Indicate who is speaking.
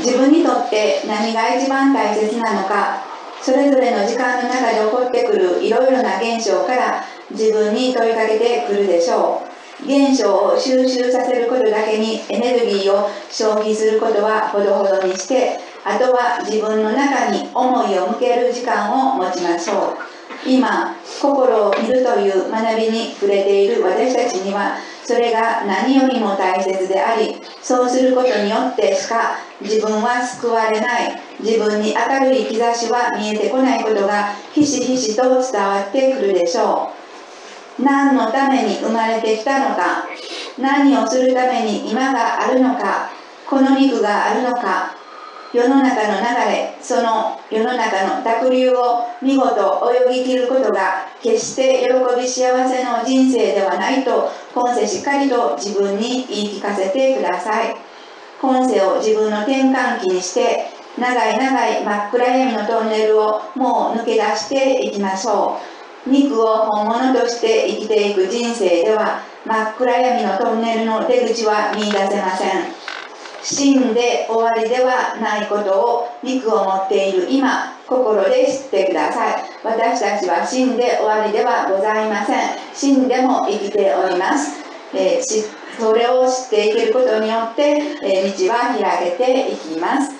Speaker 1: 自分にとって何が一番大切なのかそれぞれの時間の中で起こってくるいろいろな現象から自分に問いかけてくるでしょう。現象を収集させることだけにエネルギーを消費することはほどほどにしてあとは自分の中に思いを向ける時間を持ちましょう。今心を見るという学びに触れている私たちにはそれが何よりも大切でありそうすることによってしか自分は救われない。自分に明るい兆しは見えてこないことがひしひしと伝わってくるでしょう。何のために生まれてきたのか何をするために今があるのかこの肉があるのか世の中の流れその世の中の濁流を見事泳ぎ切ることが決して喜び幸せの人生ではないと今世しっかりと自分に言い聞かせてください。今世を自分の転換期にして長い長い真っ暗闇のトンネルをもう抜け出していきましょう。肉を本物として生きていく人生では真っ暗闇のトンネルの出口は見いだせません。死んで終わりではないことを肉を持っている今心で知ってください。私たちは死んで終わりではございません。死んでも生きております、えー、それを知っていけることによって、えー、道は開けていきます。